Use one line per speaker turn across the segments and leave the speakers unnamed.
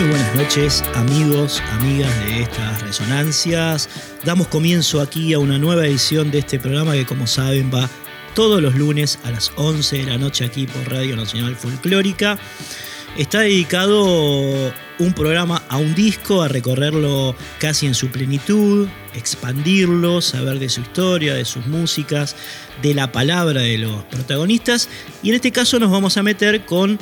Muy buenas noches amigos, amigas de estas resonancias. Damos comienzo aquí a una nueva edición de este programa que como saben va todos los lunes a las 11 de la noche aquí por Radio Nacional Folclórica. Está dedicado un programa a un disco, a recorrerlo casi en su plenitud, expandirlo, saber de su historia, de sus músicas, de la palabra de los protagonistas. Y en este caso nos vamos a meter con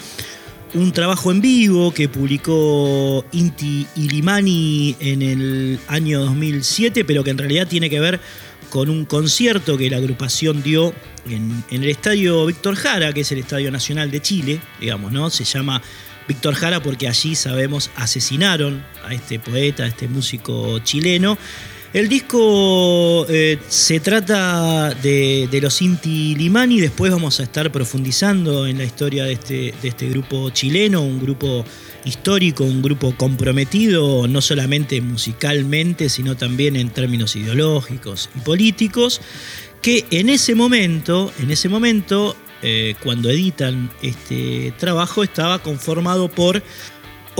un trabajo en vivo que publicó Inti Ilimani en el año 2007, pero que en realidad tiene que ver con un concierto que la agrupación dio en, en, el estadio Víctor Jara, que es el Estadio Nacional de Chile, digamos, ¿no? Se llama Víctor Jara porque allí, sabemos, asesinaron a este poeta, a este músico chileno. El disco eh, se trata de, los Inti Limani, después vamos a estar profundizando en la historia de este, de este grupo chileno, un grupo histórico, un grupo comprometido no solamente musicalmente, sino también en términos ideológicos y políticos, que en ese momento, en ese momento, eh, cuando editan este trabajo, estaba conformado por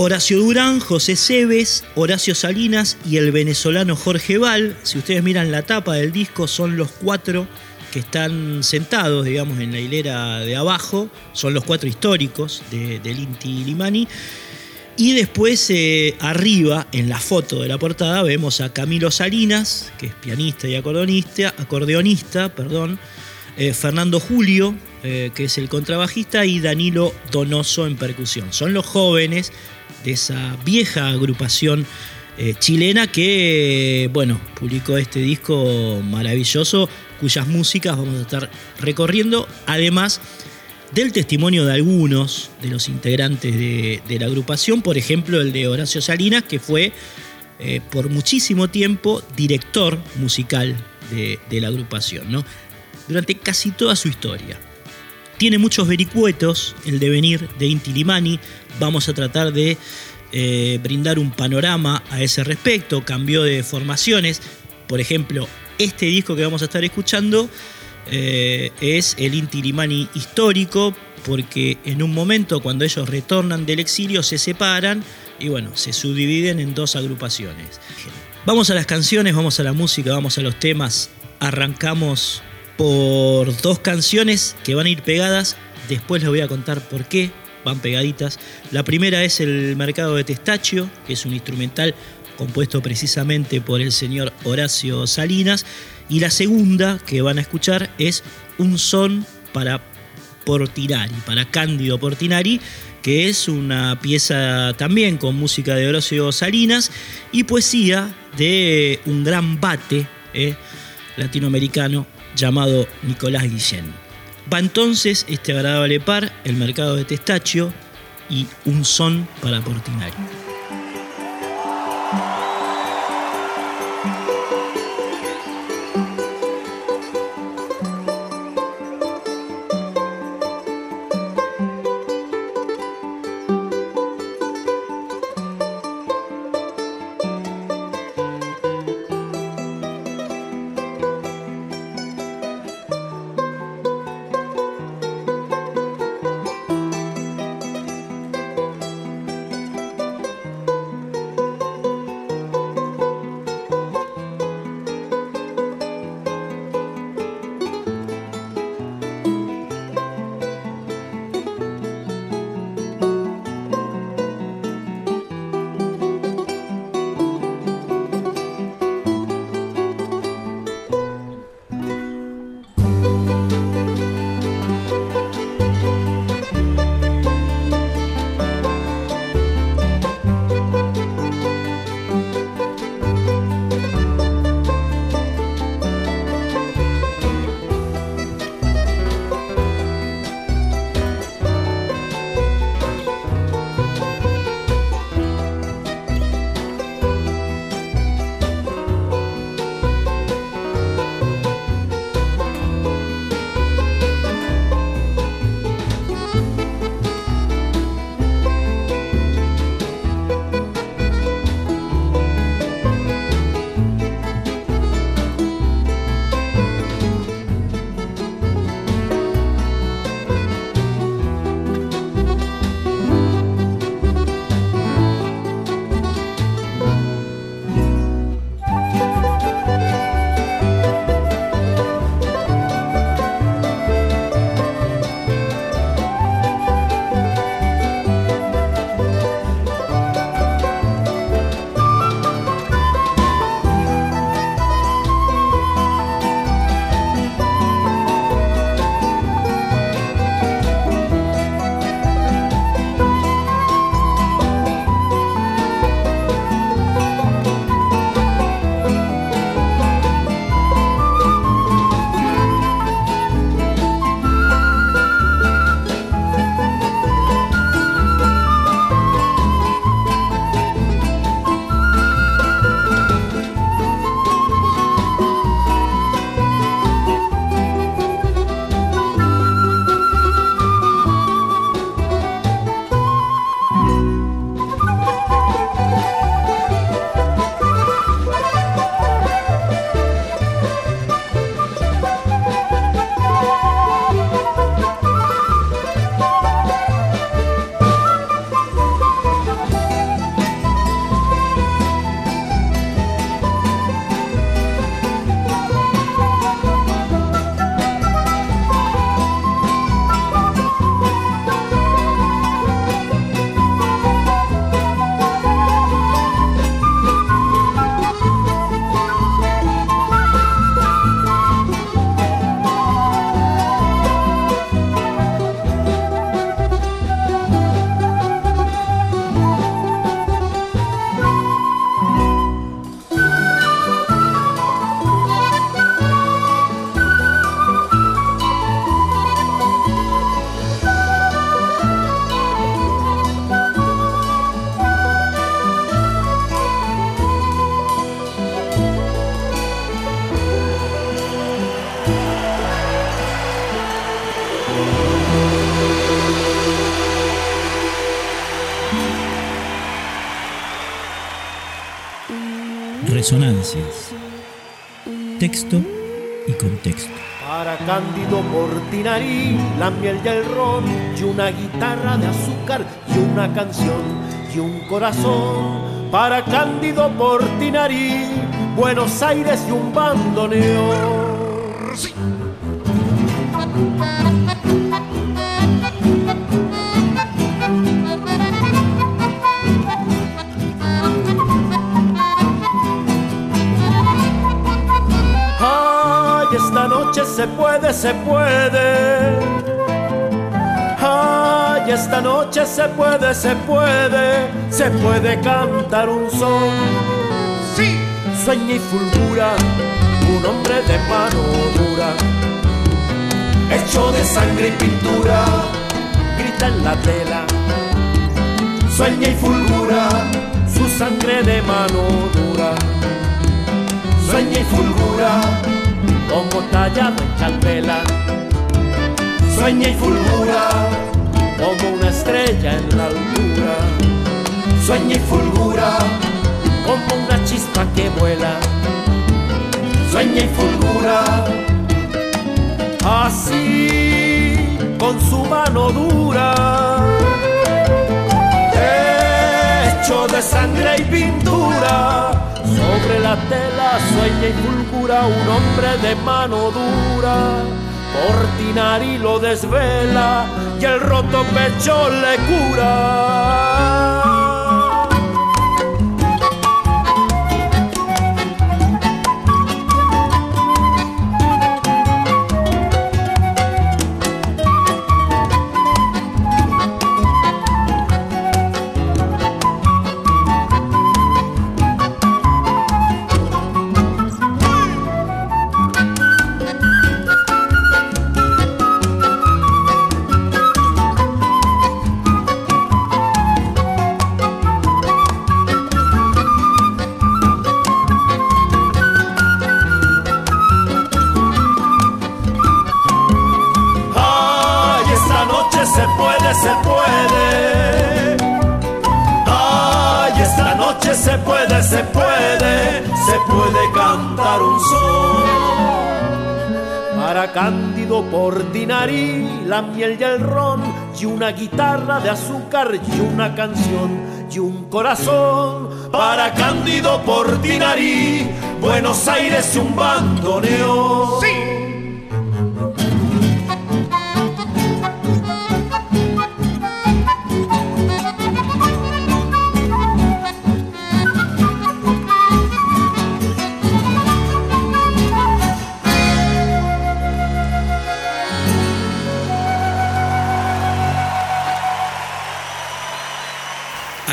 Horacio Durán, José Cebes, Horacio Salinas y el venezolano Jorge Val. Si ustedes miran la tapa del disco, son los cuatro que están sentados, digamos, en la hilera de abajo. Son los cuatro históricos de, del Inti Limani. Y después eh, arriba, en la foto de la portada, vemos a Camilo Salinas, que es pianista y acordeonista, acordeonista perdón, eh, Fernando Julio, eh, que es el contrabajista, y Danilo Donoso en percusión. Son los jóvenes de esa vieja agrupación eh, chilena que, bueno, publicó este disco maravilloso cuyas músicas vamos a estar recorriendo, además del testimonio de algunos de los integrantes de, la agrupación, por ejemplo el de Horacio Salinas, que fue eh, por muchísimo tiempo director musical de, de la agrupación, ¿no? durante casi toda su historia. Tiene muchos vericuetos el devenir de Inti Limani. Vamos a tratar de eh, brindar un panorama a ese respecto. Cambió de formaciones. Por ejemplo, este disco que vamos a estar escuchando eh, es el Inti Limani histórico, porque en un momento cuando ellos retornan del exilio se separan y bueno, se subdividen en dos agrupaciones. Vamos a las canciones, vamos a la música, vamos a los temas. Arrancamos por dos canciones que van a ir pegadas. Después les voy a contar por qué van pegaditas. La primera es El Mercado de Testachio, que es un instrumental compuesto precisamente por el señor Horacio Salinas. Y la segunda que van a escuchar es Un son para Portinari, para Cándido Portinari, que es una pieza también con música de Horacio Salinas y poesía de un gran bate eh, latinoamericano llamado Nicolás Guillén. Va entonces este agradable par, el mercado de Testachio y un son para Portinari. Texto y contexto.
Para Cándido Portinari, la miel y el ron, y una guitarra de azúcar, y una canción, y un corazón. Para Cándido Portinari, Buenos Aires y un bandoneón. Se puede, se puede. Ay, esta noche se puede, se puede, se puede cantar un son. Sí, sueña y fulgura, un hombre de mano dura, hecho de sangre y pintura, grita en la tela. Sueña y fulgura, su sangre de mano dura. Sueña y fulgura como tallado en chalvela. Sueña y fulgura como una estrella en la altura. Sueña y fulgura como una chispa que vuela. Sueña y fulgura así con su mano dura. Hecho de sangre y pintura sobre la tela sueña y fulgura un hombre de mano dura. Portinari lo desvela y el roto pecho le cura. Cándido Portinari, la miel y el ron, y una guitarra de azúcar, y una canción, y un corazón. Para Cándido Portinari, Buenos Aires y un bandoneón. ¡Sí!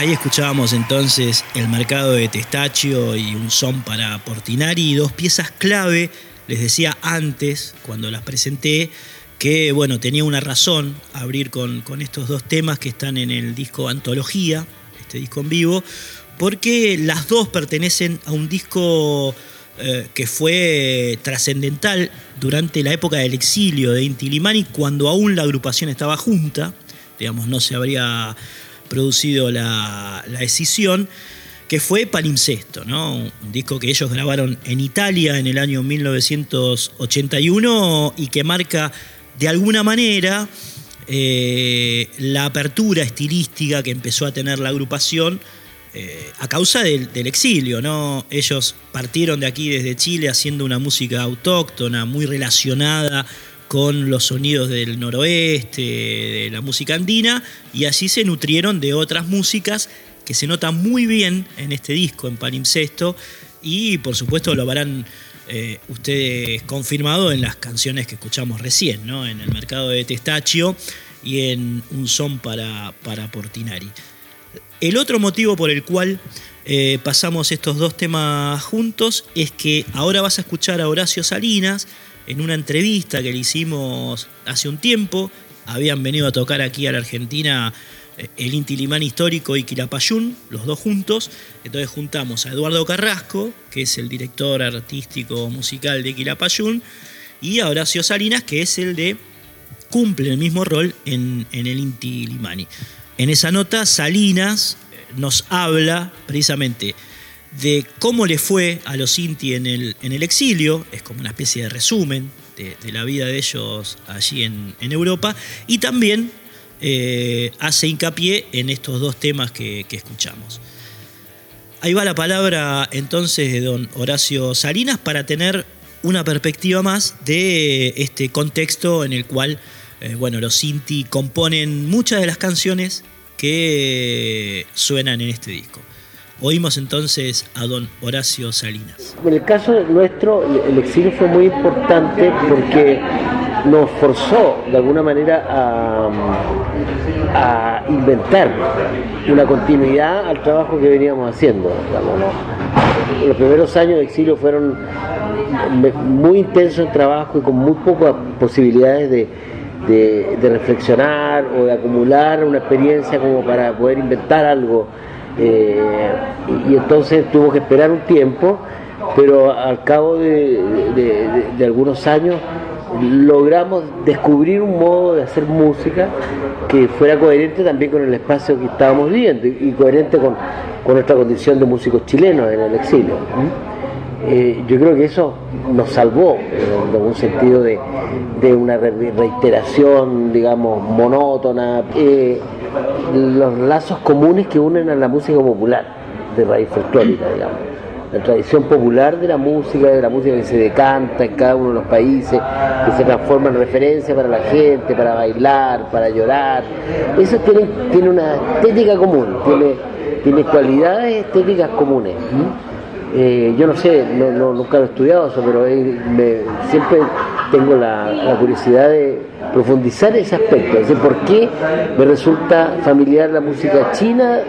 Ahí escuchábamos entonces el mercado de Testachio y un son para Portinari, dos piezas clave, les decía antes, cuando las presenté, que bueno, tenía una razón abrir con, con estos dos temas que están en el disco Antología, este disco en vivo, porque las dos pertenecen a un disco eh, que fue trascendental durante la época del exilio de Inti Limani, cuando aún la agrupación estaba junta, digamos, no se habría producido la, decisión, que fue Palimpsesto, ¿no? un disco que ellos grabaron en Italia en el año 1981 y que marca de alguna manera eh, la apertura estilística que empezó a tener la agrupación eh, a causa del, del, exilio. ¿no? Ellos partieron de aquí desde Chile haciendo una música autóctona, muy relacionada con los sonidos del noroeste, la música andina, y así se nutrieron de otras músicas que se notan muy bien en este disco, en Palimpsesto, y por supuesto lo habrán eh, ustedes confirmado en las canciones que escuchamos recién, ¿no? en el mercado de Testachio y en Un son para, para Portinari. El otro motivo por el cual eh, pasamos estos dos temas juntos es que ahora vas a escuchar a Horacio Salinas, en una entrevista que le hicimos hace un tiempo. Habían venido a tocar aquí a la Argentina eh, el Inti Limán histórico y Quilapayún, los dos juntos. Entonces juntamos a Eduardo Carrasco, que es el director artístico musical de Quilapayún, y a Horacio Salinas, que es el de cumple el mismo rol en, en el Inti Limani. En esa nota, Salinas eh, nos habla precisamente de cómo le fue a los Inti en el, en el exilio, es como una especie de resumen de, la vida de ellos allí en, Europa, y también eh, hace hincapié en estos dos temas que, escuchamos. Ahí va la palabra entonces de don Horacio Salinas para tener una perspectiva más de este contexto en el cual eh, bueno, los Sinti componen muchas de las canciones que suenan en este disco. Oímos entonces a don Horacio Salinas.
En el caso nuestro, el exilio fue muy importante porque nos forzó de alguna manera a, a inventar una continuidad al trabajo que veníamos haciendo. Los primeros años de exilio fueron muy intensos en trabajo y con muy pocas posibilidades de, de, reflexionar o de acumular una experiencia como para poder inventar algo. Eh, y, entonces tuvo que esperar un tiempo, pero al cabo de, algunos años logramos descubrir un modo de hacer música que fuera coherente también con el espacio que estábamos viviendo y coherente con, con nuestra condición de músicos chilenos en el exilio. Eh, yo creo que eso nos salvó en algún sentido de, una reiteración, digamos, monótona, eh, los lazos comunes que unen a la música popular de raíz folclórica, digamos. La tradición popular de la música, de la música que se decanta en cada uno de los países, que se transforma en referencia para la gente, para bailar, para llorar. Eso tiene, tiene una estética común, tiene, tiene cualidades estéticas comunes. Eh, yo no sé, no, nunca lo he estudiado eso, pero siempre tengo la, curiosidad de profundizar ese aspecto, es decir, por qué me resulta familiar la música china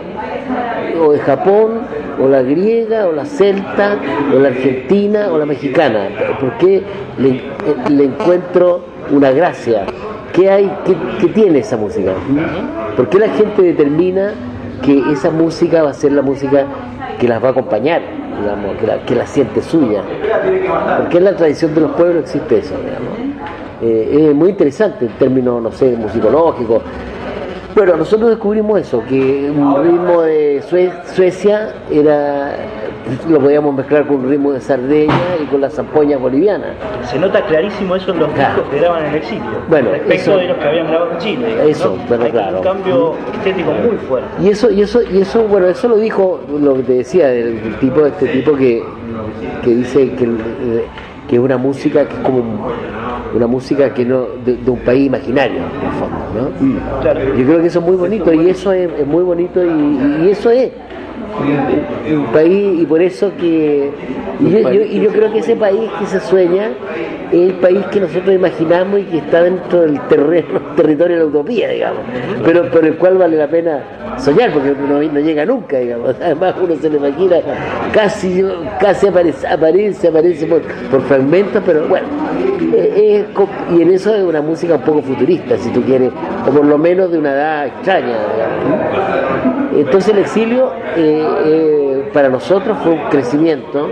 o de Japón, o la griega, o la celta, o la argentina, o la mexicana, por qué le, encuentro una gracia, ¿qué hay, qué tiene esa música? ¿Por qué la gente determina que esa música va a ser la música que las va a acompañar? Digamos, que la, que la siente suya. Porque en la tradición de los pueblos existe eso, eh, es muy interesante en términos, no sé, musicológicos. Pero nosotros descubrimos eso, que un ritmo de Suecia era lo podíamos mezclar con un ritmo de Sardeña y con las zampoñas bolivianas.
Se nota clarísimo eso en los discos que graban en el exilio,
bueno,
respecto de los que habían grabado en Chile.
Eso,
Hay
claro.
Un cambio estético muy fuerte.
Y eso, y eso, y eso, bueno, eso lo dijo lo que te decía, del tipo de este tipo que, que dice que, que es una música que es como una música que no de, un país imaginario en el fondo ¿no? Mm, yo creo que eso es muy bonito y eso es, muy bonito y eso es un país y por eso que y yo, y yo creo que ese país que se sueña es el país que nosotros imaginamos y que está dentro del terreno, territorio de la utopía, digamos, pero por el cual vale la pena soñar porque no, no llega nunca, digamos. Además uno se le imagina casi, casi aparece, aparece, aparece por, por fragmentos, pero bueno, eh, y en eso es una música un poco futurista, si tú quieres, o por lo menos de una edad extraña. Entonces el exilio eh, eh, para nosotros fue un crecimiento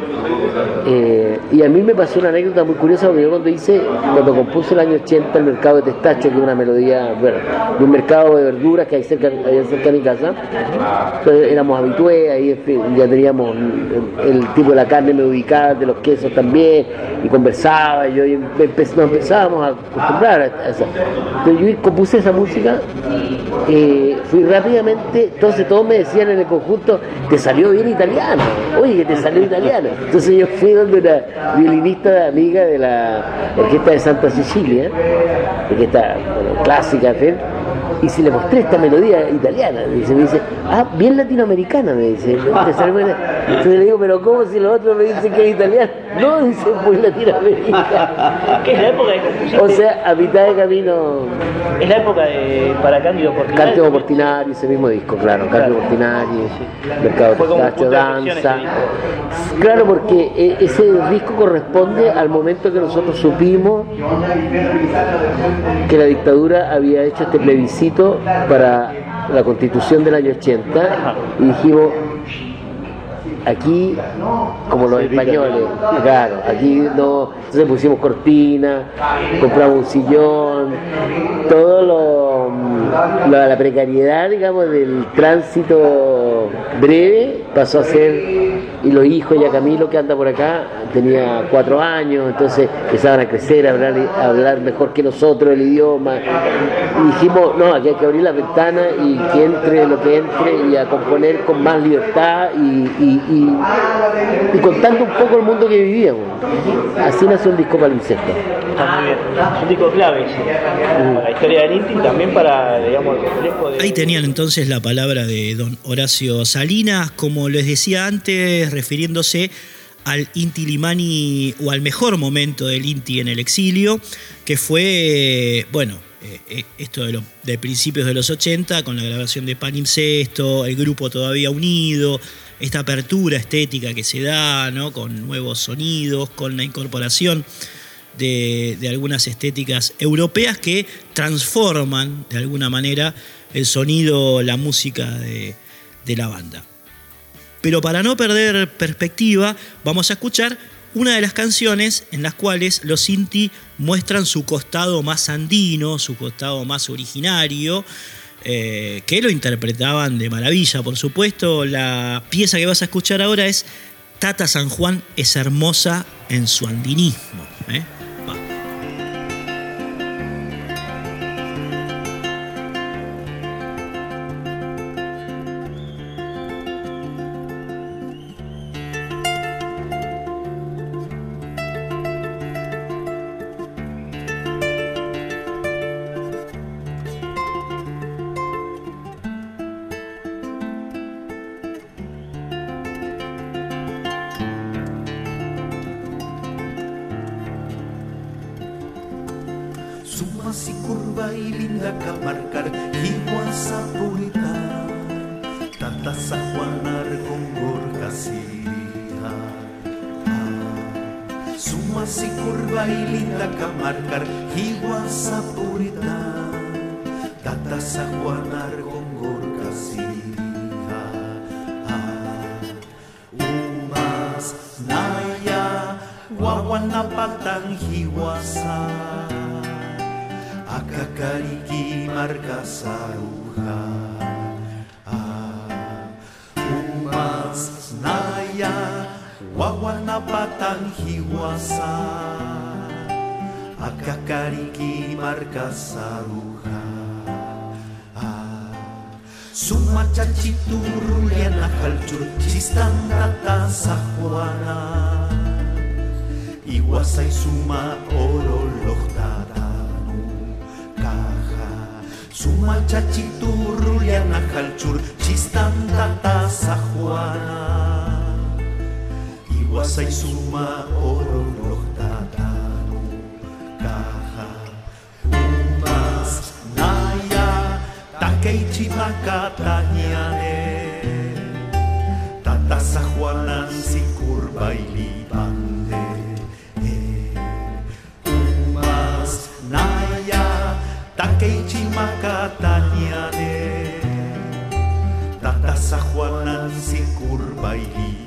y a mí me pasó una anécdota muy curiosa porque yo cuando hice, cuando compuse el año 80 el mercado de Testacho, que es una melodía, bueno, de un mercado de verduras que hay cerca, hay cerca de mi casa, entonces éramos habitués, ahí ya teníamos el, tipo de la carne me ubicaba, de los quesos también, y conversaba, y yo nos empezábamos a acostumbrar a eso. Entonces yo compuse esa música, eh, fui rápidamente, entonces todos me decían en el conjunto, te salió bien italiano, oye, que te salió italiano. Entonces yo fui donde una violinista amiga de la orquesta de Santa Sicilia, orquesta bueno, clásica, y si le mostré esta melodía italiana, me dice, ah, bien latinoamericana, me dice. Entonces le digo, pero ¿cómo si los otros me dicen que es italiano? No, dice, muy latinoamericana.
¿Qué es la época de?
O sea, a mitad de camino.
Es la época de para Cándido Portinari.
Cándido Portinari, ese mismo disco, claro. Cándido Portinari, Mercado Pistacho, Danza. Claro, porque e, ese disco corresponde al momento que nosotros supimos que la dictadura había hecho este plebiscito para la constitución del año 80 y dijimos, aquí, como los españoles, claro, aquí no, entonces pusimos cortina, compramos un sillón, todo lo, la, precariedad, digamos, del tránsito breve, pasó a ser, y los hijos, ya Camilo que anda por acá, tenía cuatro años, entonces empezaban a crecer, a hablar, a hablar mejor que nosotros el idioma. Y dijimos, no, aquí hay que abrir la ventana y que entre lo que entre y a componer con más libertad y, contando un poco el mundo que vivíamos. Así nació un disco palimpsesto.
Está muy bien. Es un disco clave para la historia del Inti y también para, digamos, el reflejo de... Ahí tenían entonces la palabra de don Horacio Salinas, como les decía antes, refiriéndose al Inti Limani o al mejor momento del Inti en el exilio, que fue, bueno, eh, eh, esto de, de, principios de los 80, con la grabación de Palimpsesto, el grupo todavía unido, esta apertura estética que se da, ¿no? con nuevos sonidos, con la incorporación de, algunas estéticas europeas que transforman de alguna manera el sonido, la música de, la banda. Pero para no perder perspectiva, vamos a escuchar una de las canciones en las cuales los Sinti muestran su costado más andino, su costado más originario, eh, que lo interpretaban de maravilla, por supuesto. La pieza que vas a escuchar ahora es Tata San Juan es hermosa en su andinismo. ¿eh?
Zuma txatxitu rulean ahaltzur, txistan tata
zahuara. Igua zaizuma oro blogtatan, kaja. Umaz, naia, takeitxipakatan jaren. Takeichi makataniane Tatasa Juanan si curva y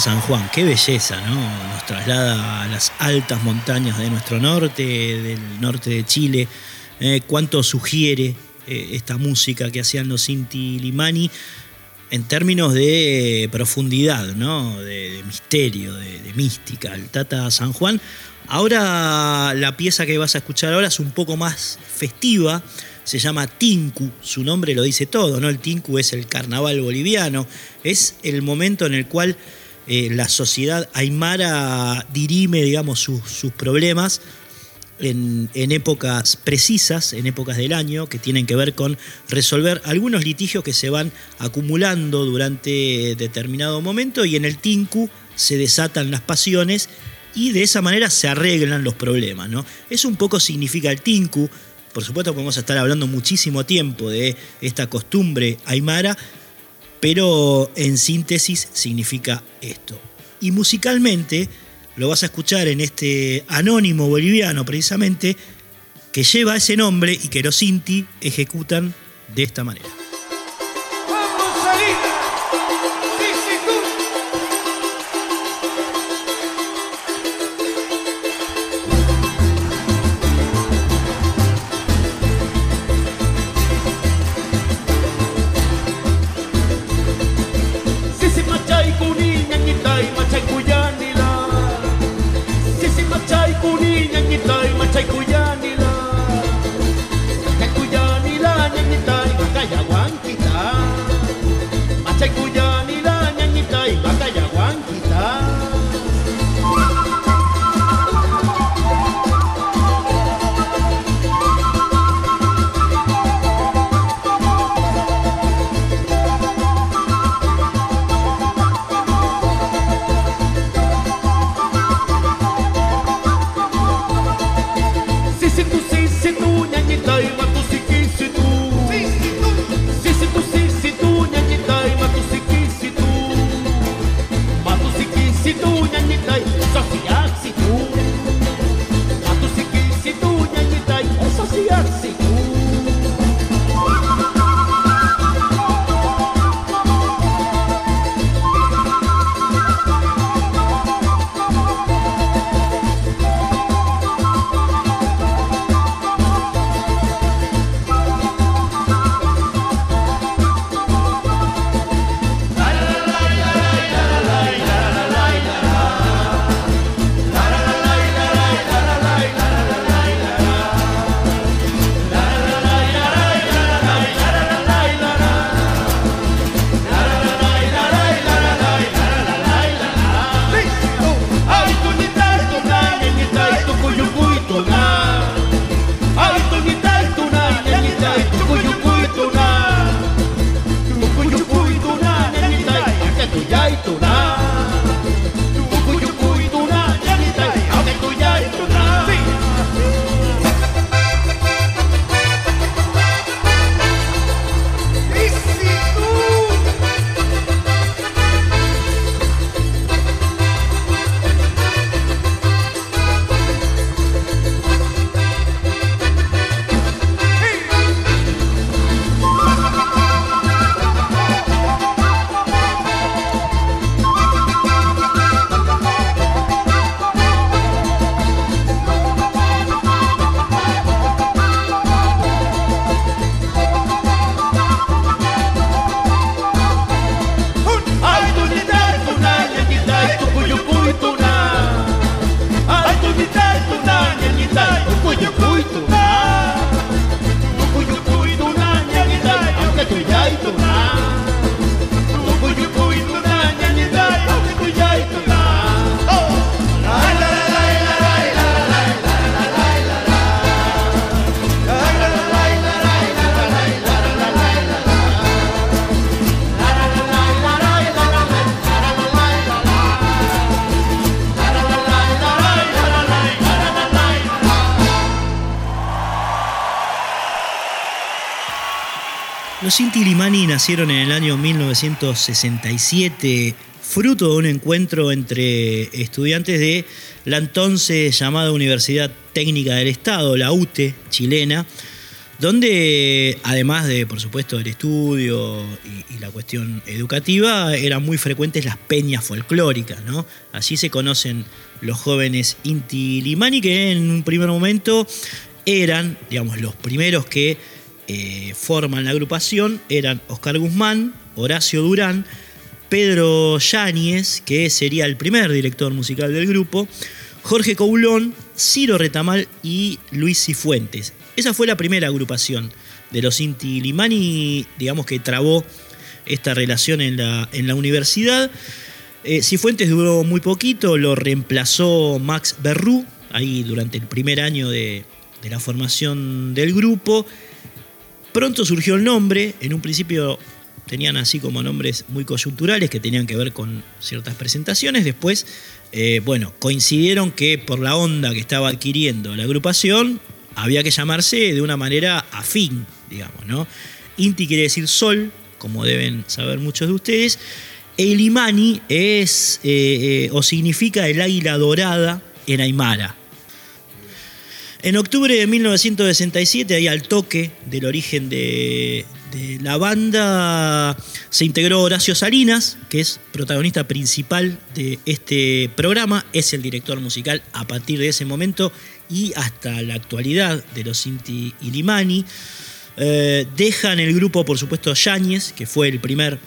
San Juan, qué belleza, ¿no? Nos traslada a las altas montañas de nuestro norte, del norte de Chile. Eh, cuánto sugiere eh, esta música que hacían los Inti Limani en términos de profundidad, ¿no? de, misterio, de, de, mística. El Tata San Juan. Ahora la pieza que vas a escuchar ahora es un poco más festiva se llama Tinku, su nombre lo dice todo, ¿no? El Tinku es el carnaval boliviano, es el momento en el cual eh, la sociedad aymara dirime, digamos, sus, problemas en, épocas precisas, en épocas del año, que tienen que ver con resolver algunos litigios que se van acumulando durante determinado momento y en el Tinku se desatan las pasiones y de esa manera se arreglan los problemas, ¿no? Eso un poco significa el Tinku, por supuesto podemos estar hablando muchísimo tiempo de esta costumbre aymara, pero en síntesis significa esto. Y musicalmente lo vas a escuchar en este anónimo boliviano precisamente, que lleva ese nombre y que los Inti ejecutan de esta manera. Nacieron en el año 1967, fruto de un encuentro entre estudiantes de la entonces llamada Universidad Técnica del Estado, la UTE chilena, donde además de, por supuesto, el estudio y, la cuestión educativa, eran muy frecuentes las peñas folclóricas, ¿no? Así se conocen los jóvenes Inti Limani, que en un primer momento eran, digamos, los primeros que eh, forman la agrupación, eran Oscar Guzmán, Horacio Durán, Pedro Yáñez, que sería el primer director musical del grupo, Jorge Coulón, Ciro Retamal y Luis Cifuentes. Esa fue la primera agrupación de los Inti Limani, digamos que trabó esta relación en la, universidad. Eh, Cifuentes duró muy poquito, lo reemplazó Max Berrú, ahí durante el primer año de la formación del grupo. Pronto surgió el nombre, en un principio tenían así como nombres muy coyunturales que tenían que ver con ciertas presentaciones. Después, eh, bueno, coincidieron que por la onda que estaba adquiriendo la agrupación, había que llamarse de una manera afín, digamos, ¿no? Inti quiere decir sol, como deben saber muchos de ustedes. El imani es eh, eh, o significa el águila dorada en Aymara. En octubre de 1967, ahí al toque del origen de, la banda, se integró Horacio Salinas, que es protagonista principal de este programa, es el director musical a partir de ese momento y hasta la actualidad de los Inti y Limani. Eh, dejan el grupo, por supuesto, Yáñez, que fue el primer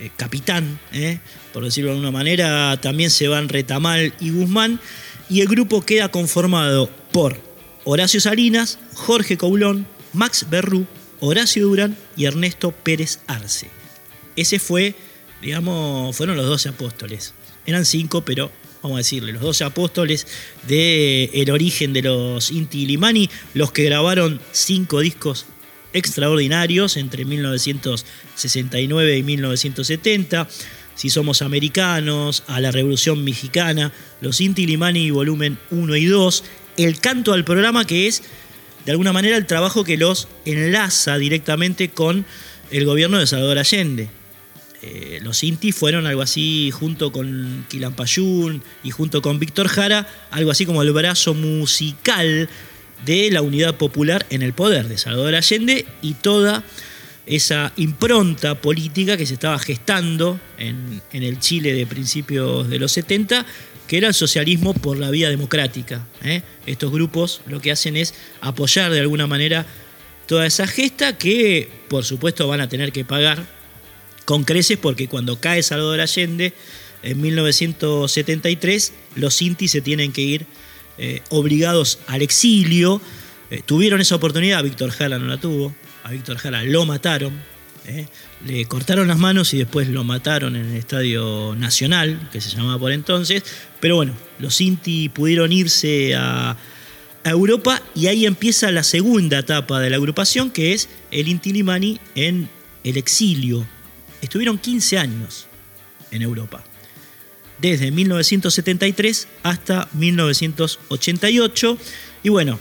eh, capitán, eh, por decirlo de alguna manera. También se van Retamal y Guzmán. Y el grupo queda conformado por Horacio Salinas, Jorge Coulón, Max Berrú, Horacio Durán y Ernesto Pérez Arce. Ese fue, digamos, fueron los 12 apóstoles. Eran cinco, pero vamos a decirle, los 12 apóstoles del el origen de los Inti Limani, los que grabaron cinco discos extraordinarios entre 1969 y 1970. Si somos americanos, a la Revolución Mexicana, los Inti Limani volumen 1 y 2, el canto al programa, que es de alguna manera el trabajo que los enlaza directamente con el gobierno de Salvador Allende. Eh, los Inti fueron algo así junto con Quilampayún y junto con Víctor Jara, algo así como el brazo musical de la unidad popular en el poder de Salvador Allende y toda esa impronta política que se estaba gestando en, en el Chile de principios de los 70 que era el socialismo por la vía democrática. ¿eh? Estos grupos lo que hacen es apoyar de alguna manera toda esa gesta que por supuesto van a tener que pagar con creces porque cuando cae Salvador Allende en 1973 los Inti se tienen que ir eh, obligados al exilio. Eh, tuvieron esa oportunidad, Víctor Jara no la tuvo, a Víctor Jara lo mataron, ¿eh? Le cortaron las manos y después lo mataron en el Estadio Nacional, que se llamaba por entonces. Pero bueno, los Inti pudieron irse a, Europa y ahí empieza la segunda etapa de la agrupación, que es el Inti Limani en el exilio. Estuvieron 15 años en Europa. Desde 1973 hasta 1988. Y bueno,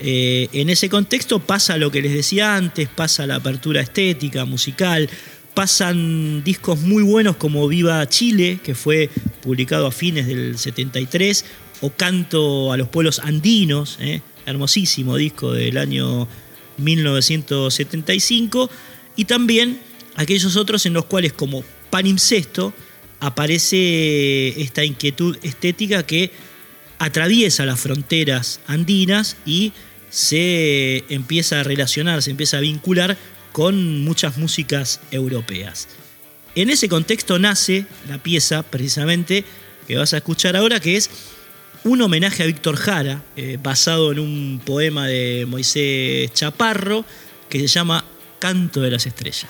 eh, en ese contexto pasa lo que les decía antes, pasa la apertura estética, musical, pasan discos muy buenos como Viva Chile, que fue publicado a fines del 73, o Canto a los pueblos andinos, eh, hermosísimo disco del año 1975, y también aquellos otros en los cuales como Panimpsesto aparece esta inquietud estética que atraviesa las fronteras andinas y se empieza a relacionar, se empieza a vincular con muchas músicas europeas. En ese contexto nace la pieza precisamente que vas a escuchar ahora, que es un homenaje a Víctor Jara, eh, basado en un poema de Moisés Chaparro, que se llama Canto de las Estrellas.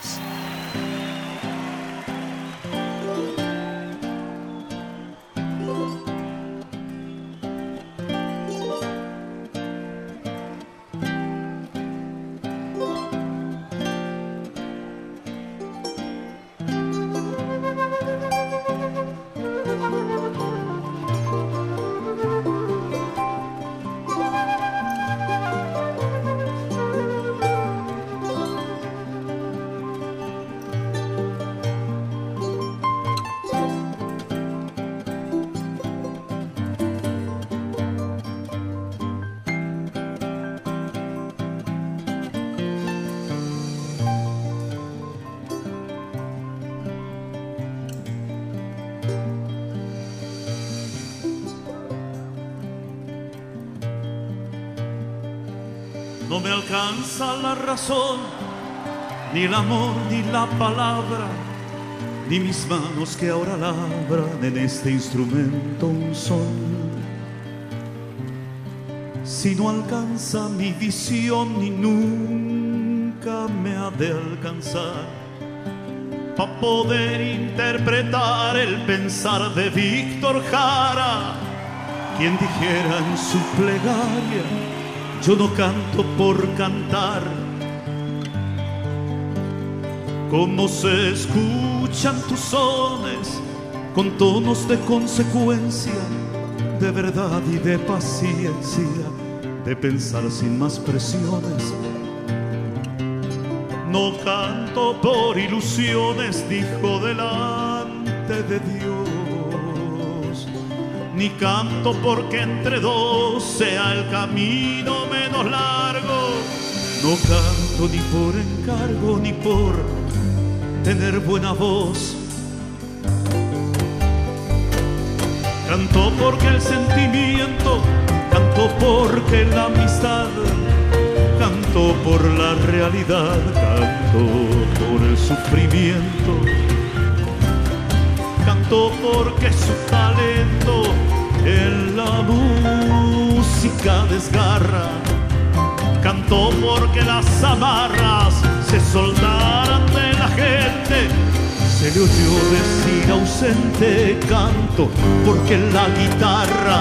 Ni el amor, ni la palabra, ni mis manos que ahora labran en este instrumento un son. Si no alcanza mi visión, ni nunca me ha de alcanzar para poder interpretar el pensar de Víctor Jara, quien dijera en su plegaria, yo no canto por cantar. Como se escuchan tus sones con tonos de consecuencia, de verdad y de paciencia, de pensar sin más presiones. No canto por ilusiones, dijo delante de Dios ni canto porque entre dos sea el camino menos largo. No canto ni por encargo ni por tener buena voz. Canto porque el sentimiento, canto porque la amistad, canto por la realidad, canto por el sufrimiento canto porque su talento en la música desgarra. Canto porque las amarras se soltaran de la gente. Se le oyó decir ausente, canto porque la guitarra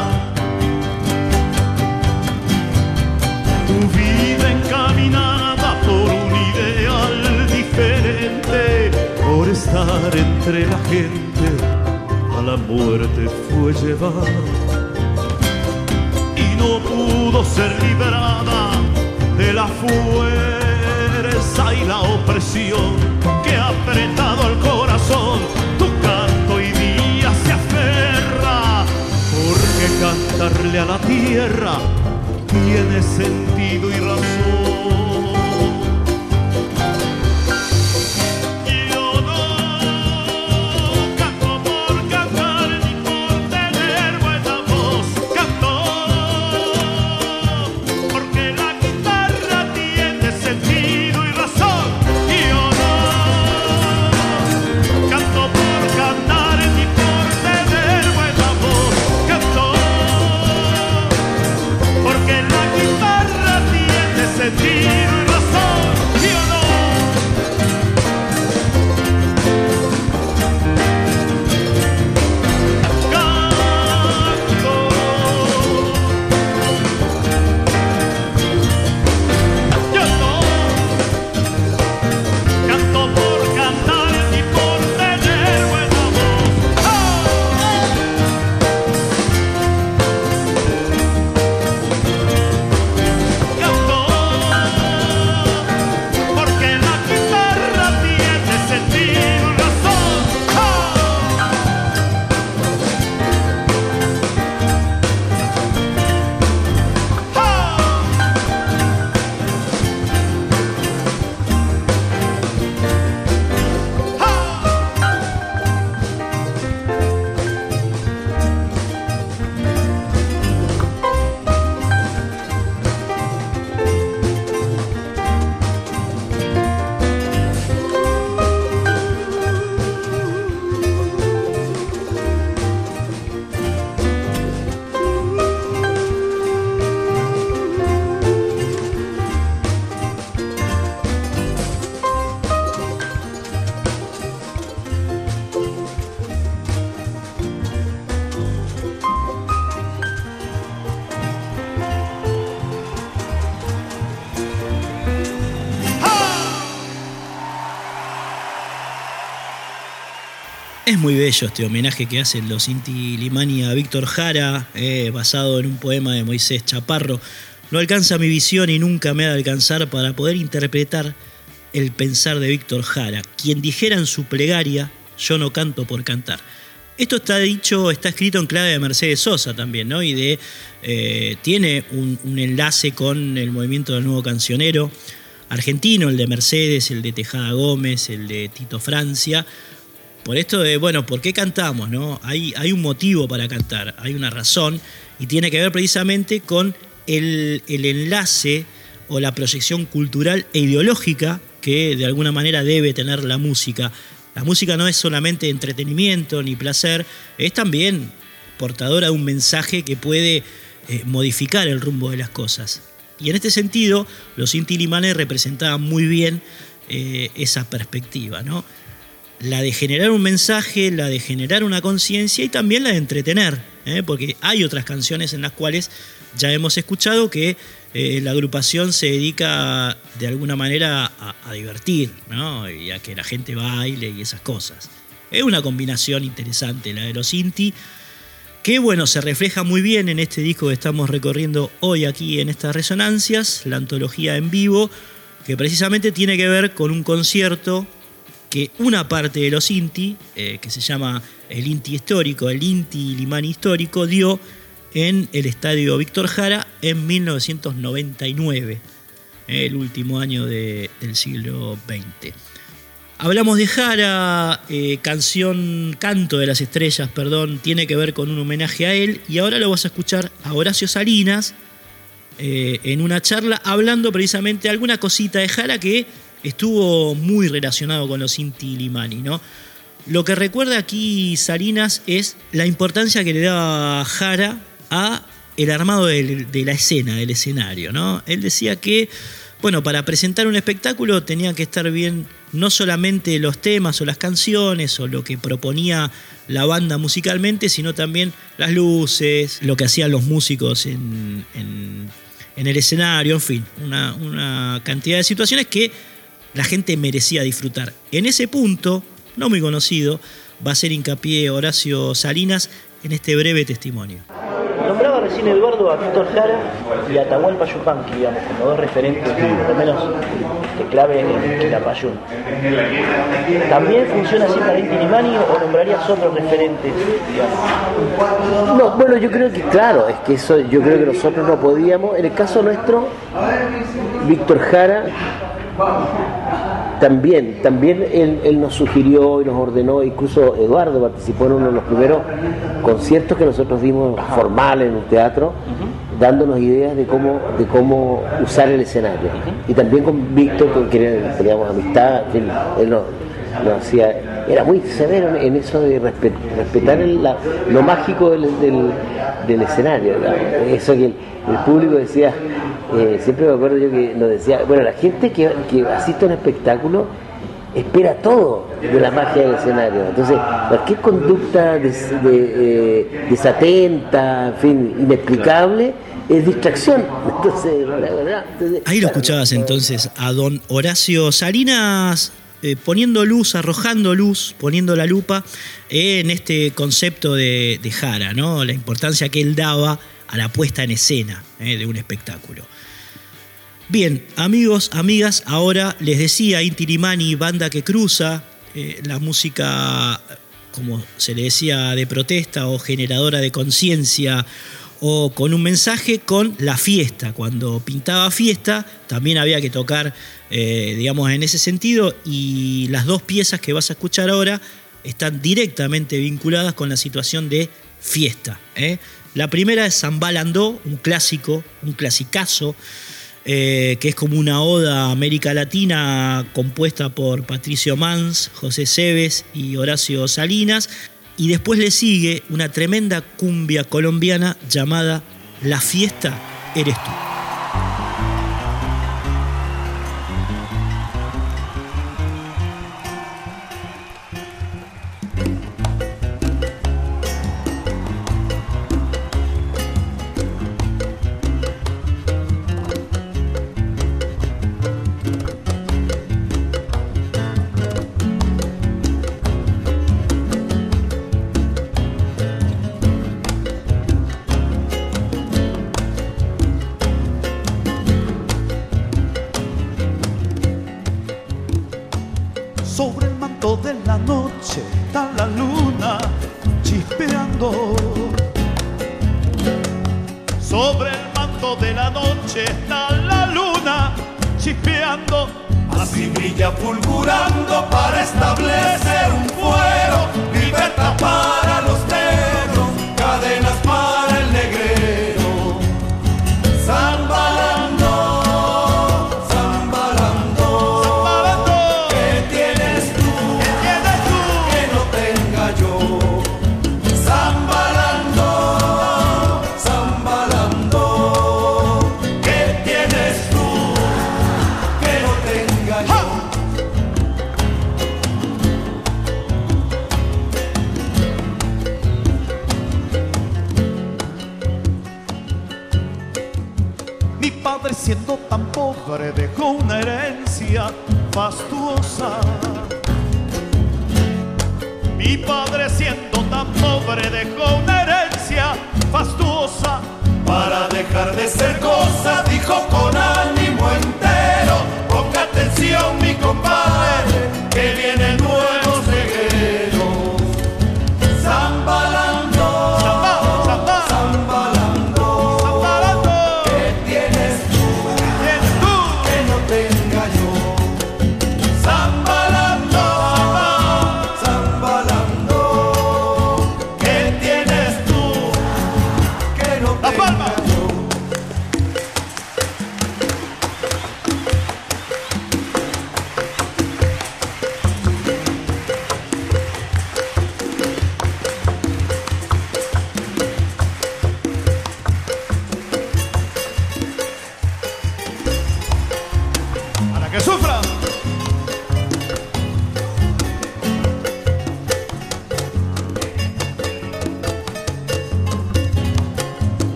tu vida encaminada por un ideal diferente, por estar entre la gente, a la muerte fue llevada y no pudo ser liberada de la fuerza y la opresión que ha apretado el corazón. Tu canto hoy día se aferra, porque cantarle a la tierra tiene sentido y razón.
Es muy bello este homenaje que hacen los Inti Limani a Víctor Jara, eh, basado en un poema de Moisés Chaparro. No alcanza mi visión y nunca me ha de alcanzar para poder interpretar el pensar de Víctor Jara, quien dijera en su plegaria, yo no canto por cantar. Esto está dicho, está escrito en clave de Mercedes Sosa también, ¿no? Y de, eh, tiene un, un enlace con el movimiento del nuevo cancionero argentino, el de Mercedes, el de Tejada Gómez, el de Tito Francia, por esto de, bueno, ¿por qué cantamos? No? Hay, hay un motivo para cantar, hay una razón, y tiene que ver precisamente con el, el enlace o la proyección cultural e ideológica que de alguna manera debe tener la música. La música no es solamente entretenimiento ni placer, es también portadora de un mensaje que puede eh, modificar el rumbo de las cosas. Y en este sentido, los Inti Limanes representaban muy bien eh, esa perspectiva, ¿no? La de generar un mensaje, la de generar una conciencia y también la de entretener, ¿eh? porque hay otras canciones en las cuales ya hemos escuchado que la agrupación se dedica de alguna manera a, divertir, ¿no? y a que la gente baile y esas cosas. Es una combinación interesante la de los Inti que bueno, se refleja muy bien en este disco que estamos recorriendo hoy aquí en estas resonancias, la antología en vivo, que precisamente tiene que ver con un concierto que una parte de los Inti, eh, que se llama el Inti histórico, el Inti Limani histórico, dio en el estadio Víctor Jara en 1999, el último año del siglo XX. Hablamos de Jara, eh, canción Canto de las Estrellas, perdón, tiene que ver con un homenaje a él. Y ahora lo vas a escuchar a Horacio Salinas eh, en una charla hablando precisamente alguna cosita de Jara que estuvo muy relacionado con los Inti Limani, ¿no? Lo que recuerda aquí Salinas es la importancia que le daba Jara a el armado de, la escena, del escenario, ¿no? Él decía que, bueno, para presentar un espectáculo tenía que estar bien no solamente los temas o las canciones o lo que proponía la banda musicalmente, sino también las luces, lo que hacían los músicos en, el escenario, en fin, una, una cantidad de situaciones que la gente merecía disfrutar. En ese punto, no muy conocido, va a ser hincapié Horacio Salinas en este breve testimonio.
Nombraba recién Eduardo a Víctor Jara y a Tahualpa Yupanqui, digamos, como dos referentes, por lo menos de clave en, la Payún. ¿También funciona así para Inti o nombrarías otros referentes, digamos?
No, bueno, yo creo que, claro, es que eso yo creo que nosotros no podíamos. En el caso nuestro, Víctor Jara también, también él, nos sugirió y nos ordenó, incluso Eduardo participó en uno de los primeros conciertos que nosotros dimos formales en un teatro, dándonos ideas de cómo, de cómo usar el escenario. Y también con Víctor, con quien teníamos amistad, él, nos, hacía, era muy severo en eso de respetar lo mágico del, escenario, eso que el público decía eh, siempre me acuerdo yo que nos decía, bueno, la gente que, asiste a un espectáculo espera todo de la magia del escenario. Entonces, cualquier conducta eh, desatenta, en fin, inexplicable, es distracción. Entonces,
Ahí lo escuchabas entonces a don Horacio Salinas eh, poniendo luz, arrojando luz, poniendo la lupa en este concepto de, de, Jara, ¿no? La importancia que él daba a la puesta en escena de un espectáculo. Bien, amigos, amigas, ahora les decía Inti banda que cruza, eh, la música, como se le decía, de protesta o generadora de conciencia o con un mensaje con la fiesta. Cuando pintaba fiesta también había que tocar, eh, digamos, en ese sentido y las dos piezas que vas a escuchar ahora están directamente vinculadas con la situación de fiesta. ¿eh? La primera es Zambalandó, un clásico, un clasicazo eh, que es como una oda a América Latina compuesta por Patricio Mans, José Cebes y Horacio Salinas. Y después le sigue una tremenda cumbia colombiana llamada La fiesta eres tú.
Pobre dejó una herencia fastuosa.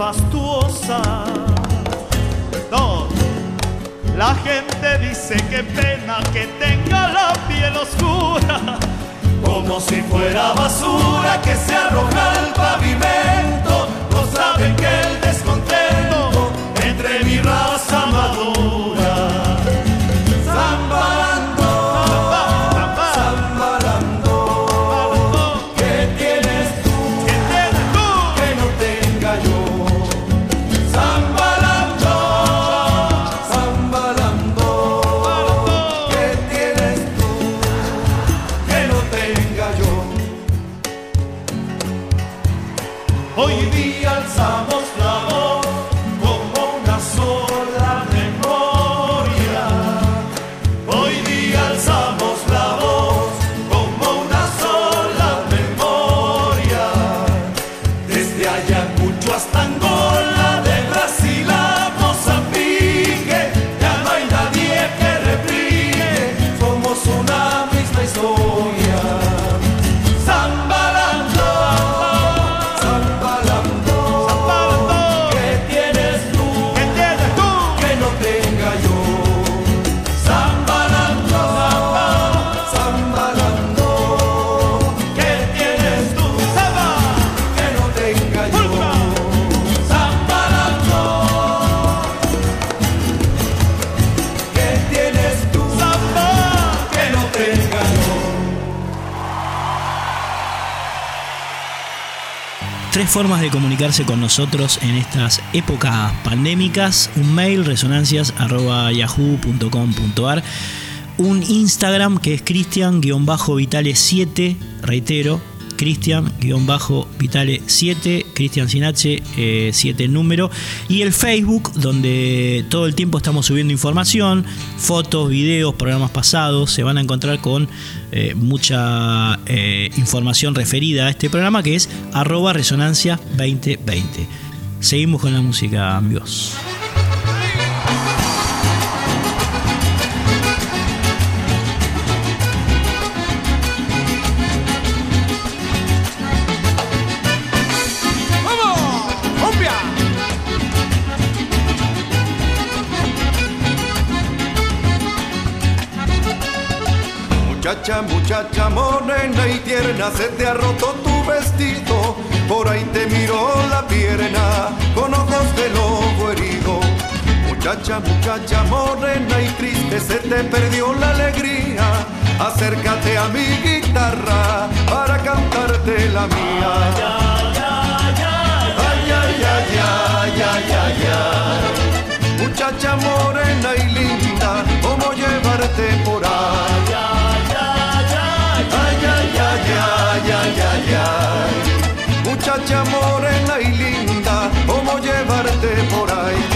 Fastuosa. Dos. La gente dice que pena que tenga la piel oscura.
Como si fuera basura que se arroja al pavimento.
Tres formas de comunicarse con nosotros en estas épocas pandémicas. Un mail resonancias.yahoo.com.ar Un Instagram que es cristian-vitale7, reitero, cristian-vitale7, cristian sin H, 7 en número. Y el Facebook, donde todo el tiempo estamos subiendo información, fotos, videos, programas pasados. Se van a encontrar con eh, mucha eh, información referida a este programa que es arroba resonancia 2020. Seguimos con la música, amigos.
Muchacha, muchacha morena y tierna, se te ha roto tu vestido. Por ahí te miró la pierna con ojos de lobo herido. Muchacha, muchacha morena y triste, se te perdió la alegría. Acércate a mi guitarra para cantarte la mía. Ay, ay, ay, ay, ay, ay, ay. Muchacha morena y linda, ¿cómo llevarte por ahí? Ay, ay, ay, ay. Muchacha morena y linda, ¿cómo llevarte por ahí?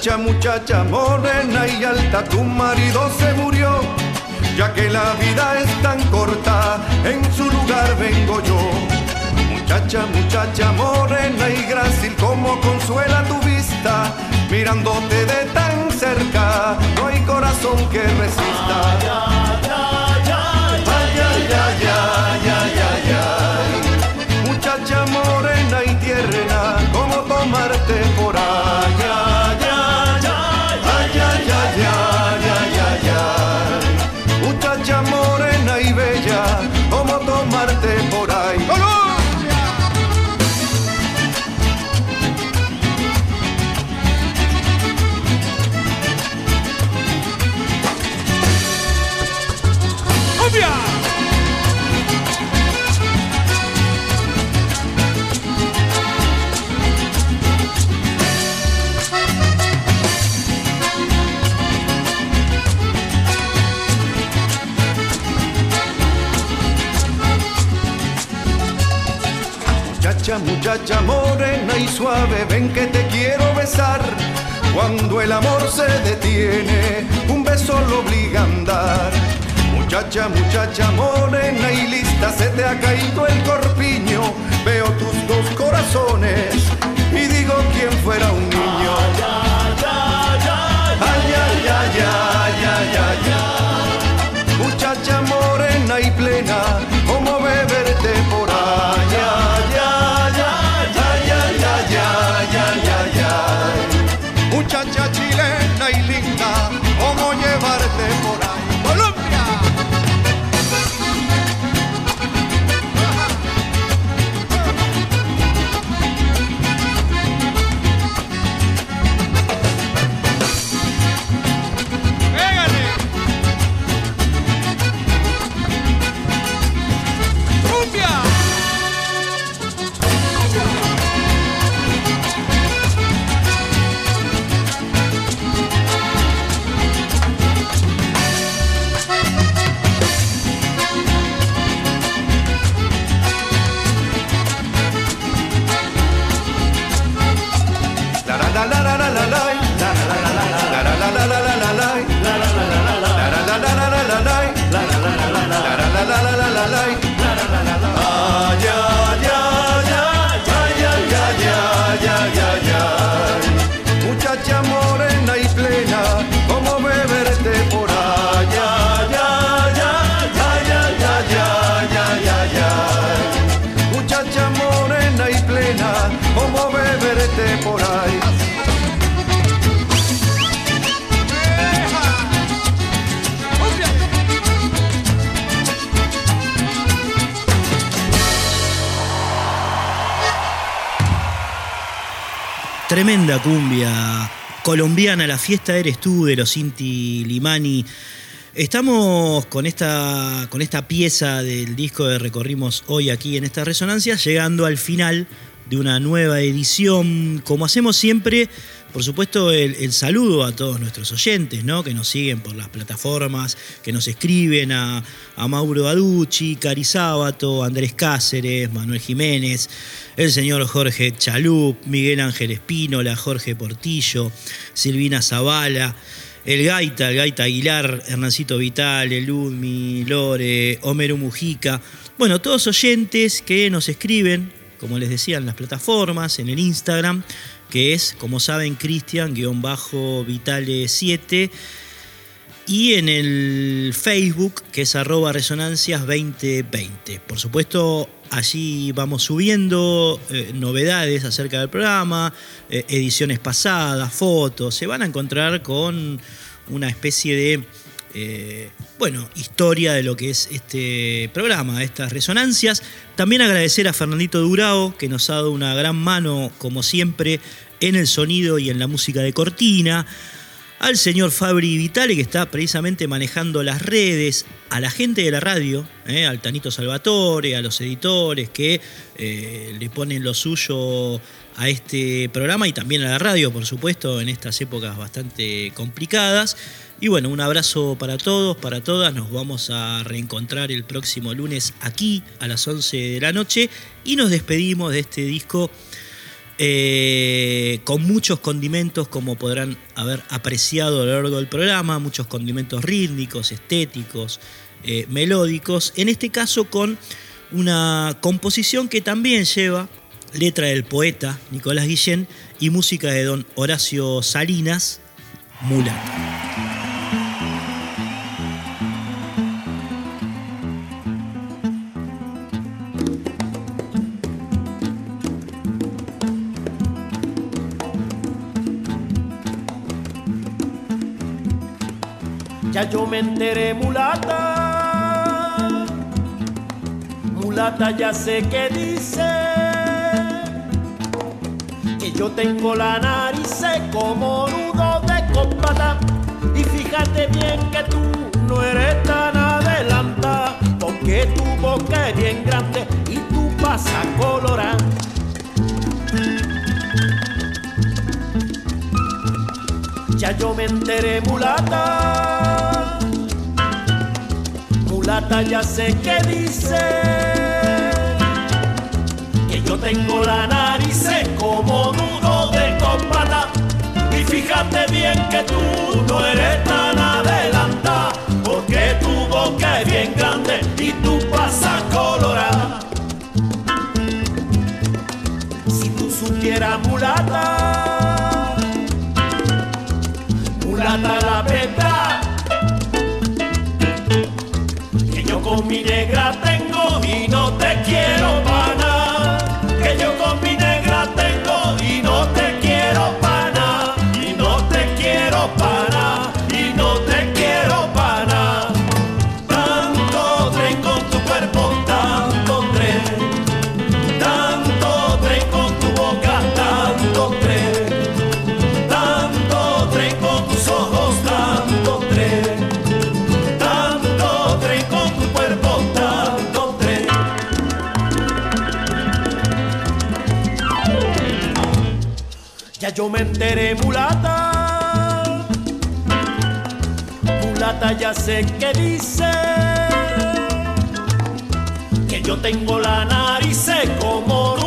Muchacha, muchacha morena y alta, tu marido se murió. Ya que la vida es tan corta, en su lugar vengo yo. Muchacha, muchacha morena y grácil, como consuela tu vista. Mirándote de tan cerca, no hay corazón que resista. Muchacha morena y suave, ven que te quiero besar. Cuando el amor se detiene, un beso lo obliga a andar. Muchacha, muchacha morena y lista, se te ha caído el corpiño. Veo tus dos corazones y digo quién fuera un niño. Ay, ay, ay, ay, ay, ay, ay. Muchacha morena y plena, chilena y linda, cómo llevarte por ahí.
Tremenda cumbia colombiana, la fiesta eres tú de los Inti Limani. Estamos con esta, con esta pieza del disco que recorrimos hoy aquí en esta resonancia, llegando al final de una nueva edición. Como hacemos siempre, por supuesto, el, saludo a todos nuestros oyentes, ¿no? Que nos siguen por las plataformas, que nos escriben a, Mauro Aducci, Cari Sábato, Andrés Cáceres, Manuel Jiménez, el señor Jorge Chalup, Miguel Ángel Espínola, Jorge Portillo, Silvina Zavala. El Gaita, el Gaita Aguilar, Hernancito Vital, el Lore, Homero Mujica. Bueno, todos oyentes que nos escriben, como les decía, en las plataformas, en el Instagram, que es, como saben, Cristian-Vitale7. Y en el Facebook, que es arroba resonancias 2020. Por supuesto, allí vamos subiendo eh, novedades acerca del programa, eh, ediciones pasadas, fotos. Se van a encontrar con una especie de eh, bueno, historia de lo que es este programa, estas resonancias. También agradecer a Fernandito Durao, que nos ha dado una gran mano, como siempre, en el sonido y en la música de cortina. Al señor Fabri Vitale, que está precisamente manejando las redes, a la gente de la radio, eh, al Tanito Salvatore, a los editores que eh, le ponen lo suyo a este programa y también a la radio, por supuesto, en estas épocas bastante complicadas. Y bueno, un abrazo para todos, para todas. Nos vamos a reencontrar el próximo lunes aquí a las 11 de la noche y nos despedimos de este disco eh, con muchos condimentos, como podrán haber apreciado a lo largo del programa, muchos condimentos rítmicos, estéticos, eh, melódicos, en este caso con una composición que también lleva letra del poeta Nicolás Guillén y música de don Horacio Salinas, Mulata.
Ya yo me enteré, mulata. Mulata, ya sé que dice que yo tengo la nariz como nudo de combata. Y fíjate bien que tú no eres tan adelanta, porque tu boca es bien grande y tú pasas colorada. Ya yo me enteré, mulata. Mulata, ya sé que dice que yo tengo la nariz como nudo de combata. Y fíjate bien que tú no eres tan adelanta, porque tu boca es bien grande y tú pasas colorada. Si tú supieras, mulata mulata la verdad mi negra tengo y no te quiero para yo me enteré, mulata, mulata ya sé que dice. Que yo tengo la nariz como